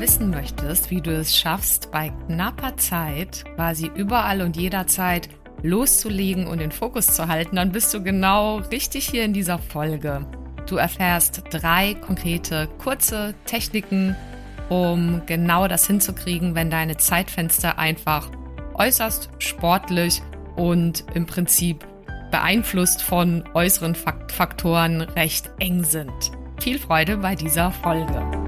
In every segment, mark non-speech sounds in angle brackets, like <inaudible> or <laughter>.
wissen möchtest, wie du es schaffst, bei knapper Zeit quasi überall und jederzeit loszulegen und den Fokus zu halten, dann bist du genau richtig hier in dieser Folge. Du erfährst drei konkrete, kurze Techniken, um genau das hinzukriegen, wenn deine Zeitfenster einfach äußerst sportlich und im Prinzip beeinflusst von äußeren Faktoren recht eng sind. Viel Freude bei dieser Folge.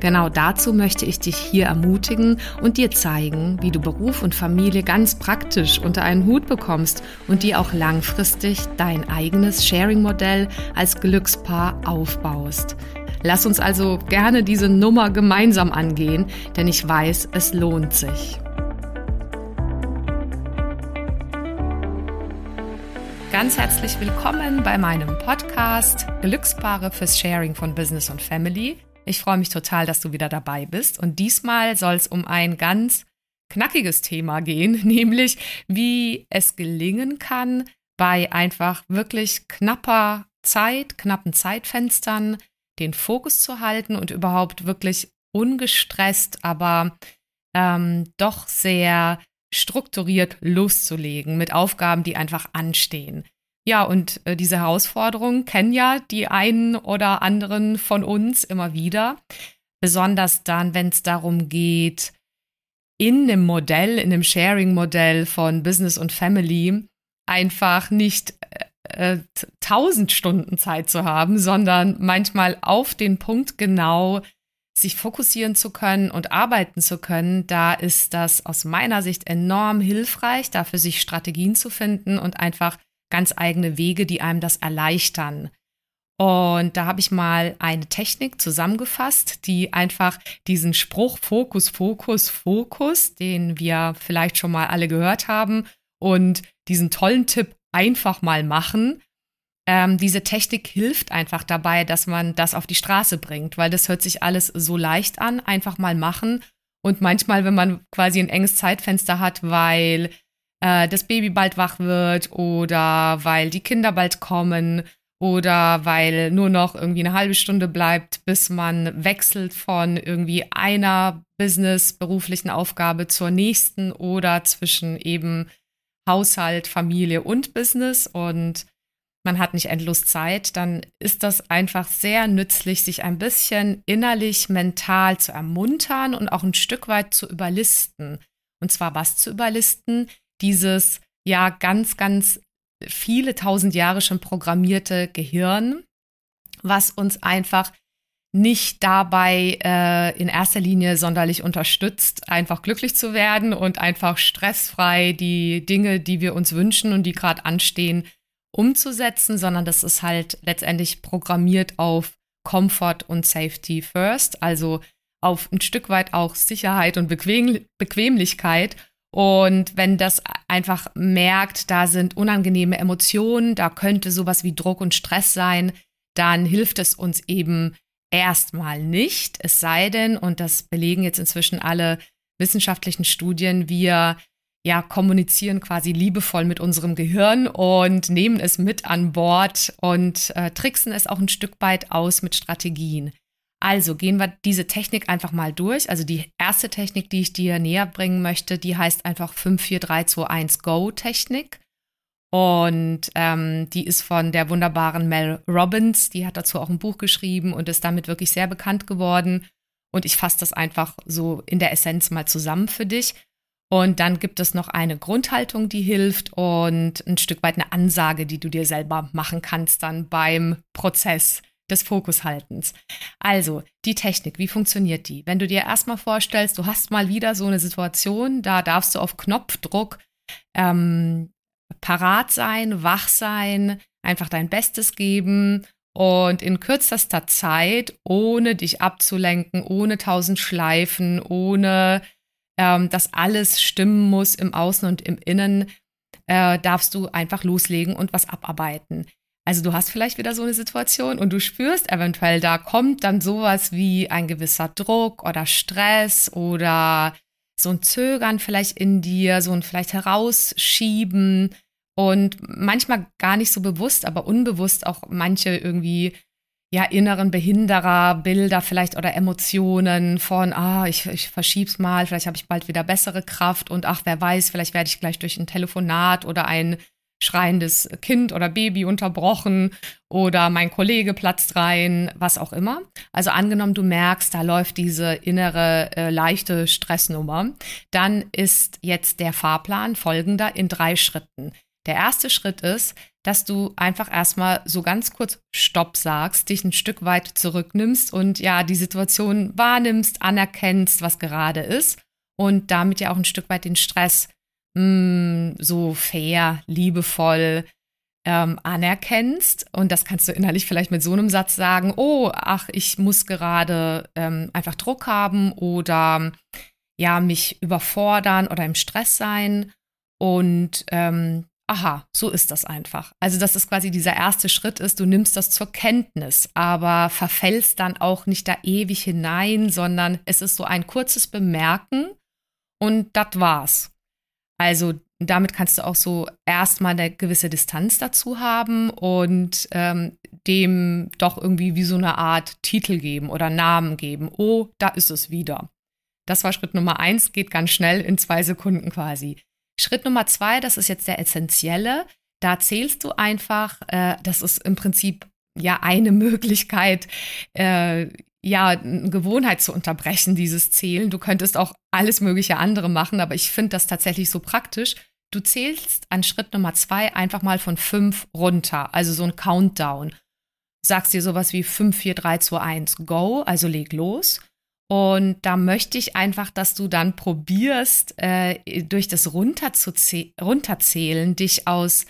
Genau dazu möchte ich dich hier ermutigen und dir zeigen, wie du Beruf und Familie ganz praktisch unter einen Hut bekommst und dir auch langfristig dein eigenes Sharing-Modell als Glückspaar aufbaust. Lass uns also gerne diese Nummer gemeinsam angehen, denn ich weiß, es lohnt sich. Ganz herzlich willkommen bei meinem Podcast Glückspaare fürs Sharing von Business und Family. Ich freue mich total, dass du wieder dabei bist. Und diesmal soll es um ein ganz knackiges Thema gehen, <laughs> nämlich wie es gelingen kann, bei einfach wirklich knapper Zeit, knappen Zeitfenstern den Fokus zu halten und überhaupt wirklich ungestresst, aber ähm, doch sehr strukturiert loszulegen mit Aufgaben, die einfach anstehen. Ja, und äh, diese Herausforderungen kennen ja die einen oder anderen von uns immer wieder. Besonders dann, wenn es darum geht, in einem Modell, in einem Sharing-Modell von Business und Family einfach nicht äh, 1000 Stunden Zeit zu haben, sondern manchmal auf den Punkt genau sich fokussieren zu können und arbeiten zu können, da ist das aus meiner Sicht enorm hilfreich, dafür sich Strategien zu finden und einfach ganz eigene Wege, die einem das erleichtern. Und da habe ich mal eine Technik zusammengefasst, die einfach diesen Spruch Fokus, Fokus, Fokus, den wir vielleicht schon mal alle gehört haben, und diesen tollen Tipp einfach mal machen. Ähm, diese Technik hilft einfach dabei, dass man das auf die Straße bringt, weil das hört sich alles so leicht an, einfach mal machen. Und manchmal, wenn man quasi ein enges Zeitfenster hat, weil äh, das Baby bald wach wird oder weil die Kinder bald kommen oder weil nur noch irgendwie eine halbe Stunde bleibt, bis man wechselt von irgendwie einer Business, beruflichen Aufgabe zur nächsten oder zwischen eben Haushalt, Familie und Business und man hat nicht endlos Zeit, dann ist das einfach sehr nützlich, sich ein bisschen innerlich, mental zu ermuntern und auch ein Stück weit zu überlisten. Und zwar was zu überlisten? Dieses ja ganz, ganz viele tausend Jahre schon programmierte Gehirn, was uns einfach nicht dabei äh, in erster Linie sonderlich unterstützt, einfach glücklich zu werden und einfach stressfrei die Dinge, die wir uns wünschen und die gerade anstehen, umzusetzen, sondern das ist halt letztendlich programmiert auf Comfort und Safety First, also auf ein Stück weit auch Sicherheit und Bequem Bequemlichkeit und wenn das einfach merkt, da sind unangenehme Emotionen, da könnte sowas wie Druck und Stress sein, dann hilft es uns eben erstmal nicht. Es sei denn, und das belegen jetzt inzwischen alle wissenschaftlichen Studien, wir ja kommunizieren quasi liebevoll mit unserem Gehirn und nehmen es mit an Bord und äh, tricksen es auch ein Stück weit aus mit Strategien. Also gehen wir diese Technik einfach mal durch. Also die erste Technik, die ich dir näher bringen möchte, die heißt einfach 54321 Go Technik. Und ähm, die ist von der wunderbaren Mel Robbins. Die hat dazu auch ein Buch geschrieben und ist damit wirklich sehr bekannt geworden. Und ich fasse das einfach so in der Essenz mal zusammen für dich. Und dann gibt es noch eine Grundhaltung, die hilft und ein Stück weit eine Ansage, die du dir selber machen kannst dann beim Prozess des Fokushaltens. Also, die Technik, wie funktioniert die? Wenn du dir erstmal vorstellst, du hast mal wieder so eine Situation, da darfst du auf Knopfdruck ähm, parat sein, wach sein, einfach dein Bestes geben und in kürzester Zeit, ohne dich abzulenken, ohne tausend Schleifen, ohne ähm, dass alles stimmen muss im Außen und im Innen, äh, darfst du einfach loslegen und was abarbeiten. Also du hast vielleicht wieder so eine Situation und du spürst eventuell, da kommt dann sowas wie ein gewisser Druck oder Stress oder so ein Zögern vielleicht in dir, so ein vielleicht herausschieben und manchmal gar nicht so bewusst, aber unbewusst auch manche irgendwie ja inneren Behinderer, Bilder vielleicht oder Emotionen von, ah, ich, ich verschieb's mal, vielleicht habe ich bald wieder bessere Kraft und ach, wer weiß, vielleicht werde ich gleich durch ein Telefonat oder ein schreiendes Kind oder Baby unterbrochen oder mein Kollege platzt rein, was auch immer. Also angenommen, du merkst, da läuft diese innere äh, leichte Stressnummer, dann ist jetzt der Fahrplan folgender in drei Schritten. Der erste Schritt ist, dass du einfach erstmal so ganz kurz Stopp sagst, dich ein Stück weit zurücknimmst und ja, die Situation wahrnimmst, anerkennst, was gerade ist und damit ja auch ein Stück weit den Stress mh, hm, so fair, liebevoll ähm, anerkennst. Und das kannst du innerlich vielleicht mit so einem Satz sagen, oh, ach, ich muss gerade ähm, einfach Druck haben oder ja, mich überfordern oder im Stress sein. Und ähm, aha, so ist das einfach. Also, dass es quasi dieser erste Schritt ist, du nimmst das zur Kenntnis, aber verfällst dann auch nicht da ewig hinein, sondern es ist so ein kurzes Bemerken und das war's. Also damit kannst du auch so erstmal eine gewisse Distanz dazu haben und ähm, dem doch irgendwie wie so eine Art Titel geben oder Namen geben. Oh, da ist es wieder. Das war Schritt Nummer eins, geht ganz schnell in zwei Sekunden quasi. Schritt Nummer zwei, das ist jetzt der essentielle. Da zählst du einfach, äh, das ist im Prinzip ja eine <laughs> Möglichkeit, äh, ja, Gewohnheit zu unterbrechen, dieses Zählen. Du könntest auch alles mögliche andere machen, aber ich finde das tatsächlich so praktisch. Du zählst an Schritt Nummer zwei einfach mal von fünf runter, also so ein Countdown. Sagst dir sowas wie 5, 4, 3, 2, 1, go, also leg los. Und da möchte ich einfach, dass du dann probierst, äh, durch das Runterzählen dich aus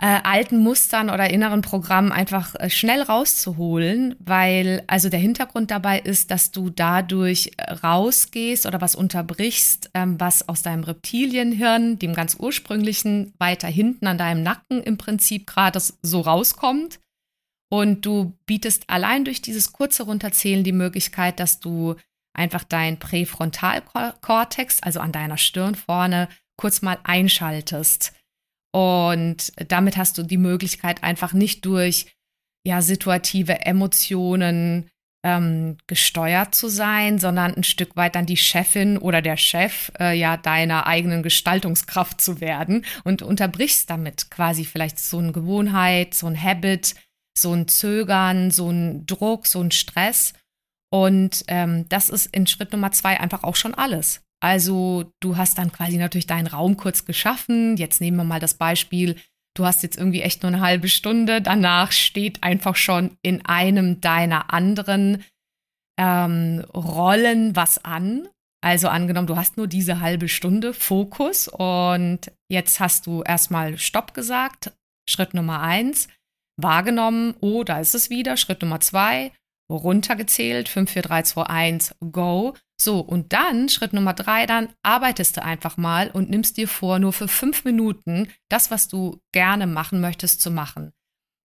äh, alten Mustern oder inneren Programmen einfach äh, schnell rauszuholen, weil also der Hintergrund dabei ist, dass du dadurch äh, rausgehst oder was unterbrichst, ähm, was aus deinem Reptilienhirn, dem ganz ursprünglichen, weiter hinten an deinem Nacken im Prinzip gerade so rauskommt. Und du bietest allein durch dieses kurze Runterzählen die Möglichkeit, dass du einfach dein Präfrontalkortex, also an deiner Stirn vorne, kurz mal einschaltest und damit hast du die Möglichkeit, einfach nicht durch ja, situative Emotionen ähm, gesteuert zu sein, sondern ein Stück weit dann die Chefin oder der Chef äh, ja deiner eigenen Gestaltungskraft zu werden und unterbrichst damit quasi vielleicht so eine Gewohnheit, so ein Habit, so ein Zögern, so ein Druck, so ein Stress. Und ähm, das ist in Schritt Nummer zwei einfach auch schon alles. Also du hast dann quasi natürlich deinen Raum kurz geschaffen. Jetzt nehmen wir mal das Beispiel, du hast jetzt irgendwie echt nur eine halbe Stunde. Danach steht einfach schon in einem deiner anderen ähm, Rollen was an. Also angenommen, du hast nur diese halbe Stunde Fokus und jetzt hast du erstmal Stopp gesagt. Schritt Nummer eins, wahrgenommen, oh, da ist es wieder. Schritt Nummer zwei, runtergezählt, 5, 4, 3, 2, 1, go. So, und dann, Schritt Nummer drei, dann arbeitest du einfach mal und nimmst dir vor, nur für fünf Minuten das, was du gerne machen möchtest, zu machen.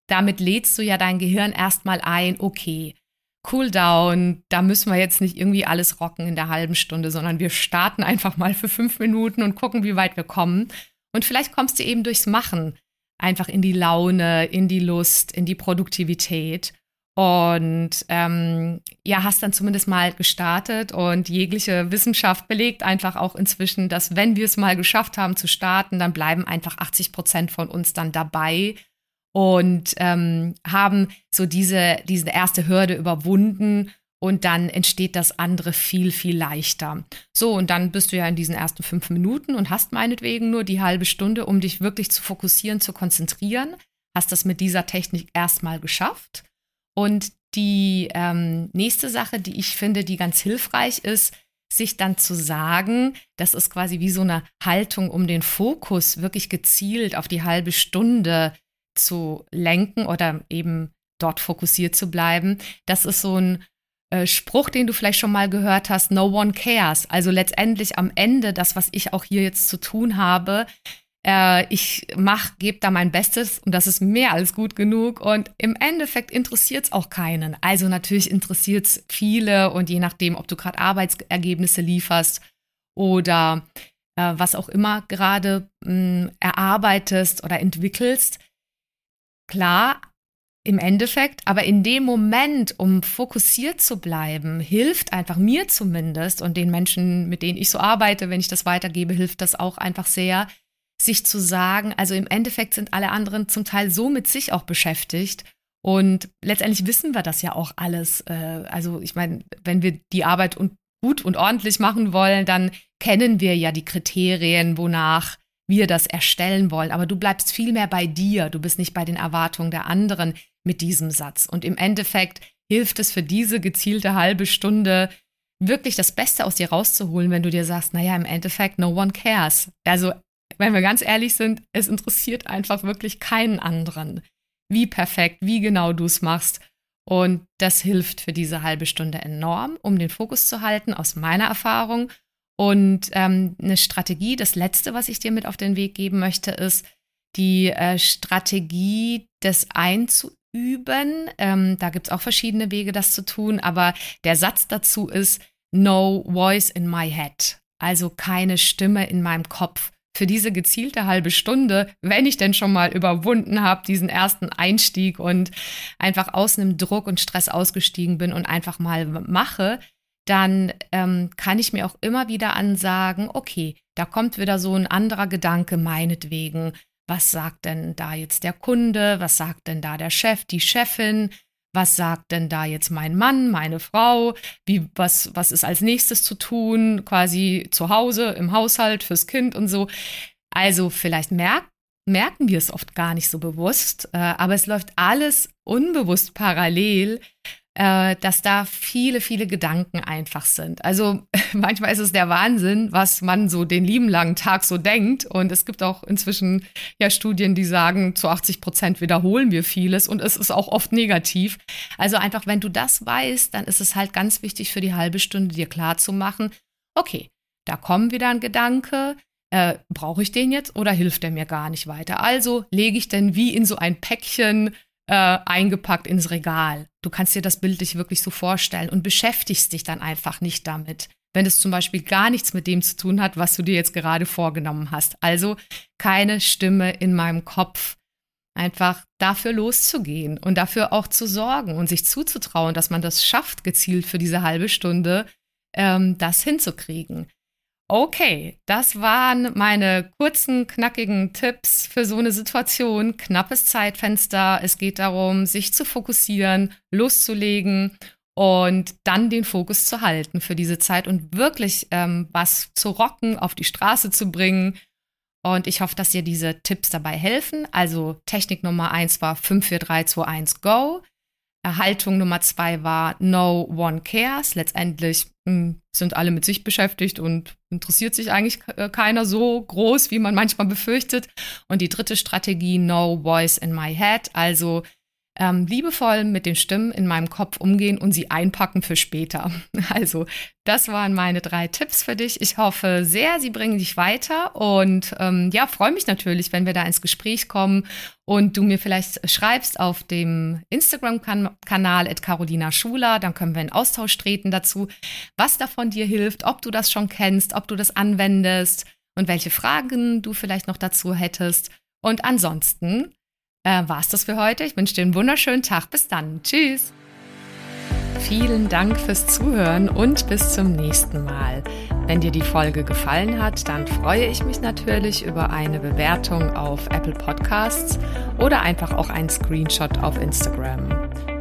Damit lädst du ja dein Gehirn erstmal ein, okay, cool down, da müssen wir jetzt nicht irgendwie alles rocken in der halben Stunde, sondern wir starten einfach mal für fünf Minuten und gucken, wie weit wir kommen. Und vielleicht kommst du eben durchs Machen einfach in die Laune, in die Lust, in die Produktivität. Und ähm, ja, hast dann zumindest mal gestartet und jegliche Wissenschaft belegt einfach auch inzwischen, dass wenn wir es mal geschafft haben zu starten, dann bleiben einfach 80 Prozent von uns dann dabei und ähm, haben so diese, diese erste Hürde überwunden und dann entsteht das andere viel, viel leichter. So, und dann bist du ja in diesen ersten fünf Minuten und hast meinetwegen nur die halbe Stunde, um dich wirklich zu fokussieren, zu konzentrieren, hast das mit dieser Technik erstmal geschafft und die ähm, nächste Sache, die ich finde, die ganz hilfreich ist, sich dann zu sagen, das ist quasi wie so eine Haltung, um den Fokus wirklich gezielt auf die halbe Stunde zu lenken oder eben dort fokussiert zu bleiben. Das ist so ein äh, Spruch, den du vielleicht schon mal gehört hast, no one cares. Also letztendlich am Ende das, was ich auch hier jetzt zu tun habe, äh, ich mach, gebe da mein Bestes und das ist mehr als gut genug und im Endeffekt interessiert es auch keinen. Also natürlich interessiert es viele und je nachdem, ob du gerade Arbeitsergebnisse lieferst oder äh, was auch immer gerade mh, erarbeitest oder entwickelst, klar, im Endeffekt, aber in dem Moment, um fokussiert zu bleiben, hilft einfach mir zumindest und den Menschen, mit denen ich so arbeite, wenn ich das weitergebe, hilft das auch einfach sehr, sich zu sagen, also im Endeffekt sind alle anderen zum Teil so mit sich auch beschäftigt. Und letztendlich wissen wir das ja auch alles. Äh, also ich meine, wenn wir die Arbeit gut und ordentlich machen wollen, dann kennen wir ja die Kriterien, wonach wir das erstellen wollen. Aber du bleibst viel mehr bei dir. Du bist nicht bei den Erwartungen der anderen mit diesem Satz. Und im Endeffekt hilft es für diese gezielte halbe Stunde, wirklich das Beste aus dir rauszuholen, wenn du dir sagst, naja, im Endeffekt, no one cares. Also wenn wir ganz ehrlich sind, es interessiert einfach wirklich keinen anderen, wie perfekt, wie genau du es machst. Und das hilft für diese halbe Stunde enorm, um den Fokus zu halten, aus meiner Erfahrung. Und ähm, eine Strategie, das Letzte, was ich dir mit auf den Weg geben möchte, ist die äh, Strategie des Einzuüben. Ähm, da gibt es auch verschiedene Wege, das zu tun, aber der Satz dazu ist, no voice in my head. Also keine Stimme in meinem Kopf für diese gezielte halbe Stunde, wenn ich denn schon mal überwunden habe, diesen ersten Einstieg und einfach aus einem Druck und Stress ausgestiegen bin und einfach mal mache, dann ähm, kann ich mir auch immer wieder ansagen, okay, da kommt wieder so ein anderer Gedanke meinetwegen. Was sagt denn da jetzt der Kunde? Was sagt denn da der Chef, die Chefin? Was sagt denn da jetzt mein Mann, meine Frau, wie, was, was ist als nächstes zu tun, quasi zu Hause, im Haushalt, fürs Kind und so. Also vielleicht merkt merken wir es oft gar nicht so bewusst, äh, aber es läuft alles unbewusst parallel äh, dass da viele, viele Gedanken einfach sind. Also <laughs> manchmal ist es der Wahnsinn, was man so den lieben langen Tag so denkt. Und es gibt auch inzwischen ja Studien, die sagen, zu 80 Prozent wiederholen wir vieles und es ist auch oft negativ. Also einfach, wenn du das weißt, dann ist es halt ganz wichtig für die halbe Stunde dir klar zu machen, okay, da kommt wieder ein Gedanke, äh, brauche ich den jetzt oder hilft der mir gar nicht weiter? Also lege ich denn wie in so ein Päckchen äh, eingepackt ins Regal. Du kannst dir das bildlich wirklich so vorstellen und beschäftigst dich dann einfach nicht damit, wenn es zum Beispiel gar nichts mit dem zu tun hat, was du dir jetzt gerade vorgenommen hast. Also keine Stimme in meinem Kopf. Einfach dafür loszugehen und dafür auch zu sorgen und sich zuzutrauen, dass man das schafft, gezielt für diese halbe Stunde ähm, das hinzukriegen. Okay, das waren meine kurzen, knackigen Tipps für so eine Situation. Knappes Zeitfenster. Es geht darum, sich zu fokussieren, loszulegen und dann den Fokus zu halten für diese Zeit und wirklich ähm, was zu rocken, auf die Straße zu bringen. Und ich hoffe, dass dir diese Tipps dabei helfen. Also Technik Nummer eins war 54321 Go. Haltung Nummer zwei war No One Cares. Letztendlich mh, hm, sind alle mit sich beschäftigt und interessiert sich eigentlich äh, keiner so groß, wie man manchmal befürchtet. Und die dritte Strategie No Voice in My Head. Also ähm, liebevoll mit den Stimmen in meinem Kopf umgehen und sie einpacken für später. <laughs> Also, das waren meine drei Tipps für dich. Ich hoffe sehr, sie bringen dich weiter und ähm, ja, freue mich natürlich, wenn wir da ins Gespräch kommen und du mir vielleicht schreibst auf dem Instagram-Kanal at Carolina Schuler, dann können wir in Austausch treten dazu, was davon dir hilft, ob du das schon kennst, ob du das anwendest und welche Fragen du vielleicht noch dazu hättest. Und ansonsten äh, war es das für heute. Ich wünsche dir einen wunderschönen Tag. Bis dann. Tschüss. Vielen Dank fürs Zuhören und bis zum nächsten Mal. Wenn dir die Folge gefallen hat, dann freue ich mich natürlich über eine Bewertung auf Apple Podcasts oder einfach auch einen Screenshot auf Instagram.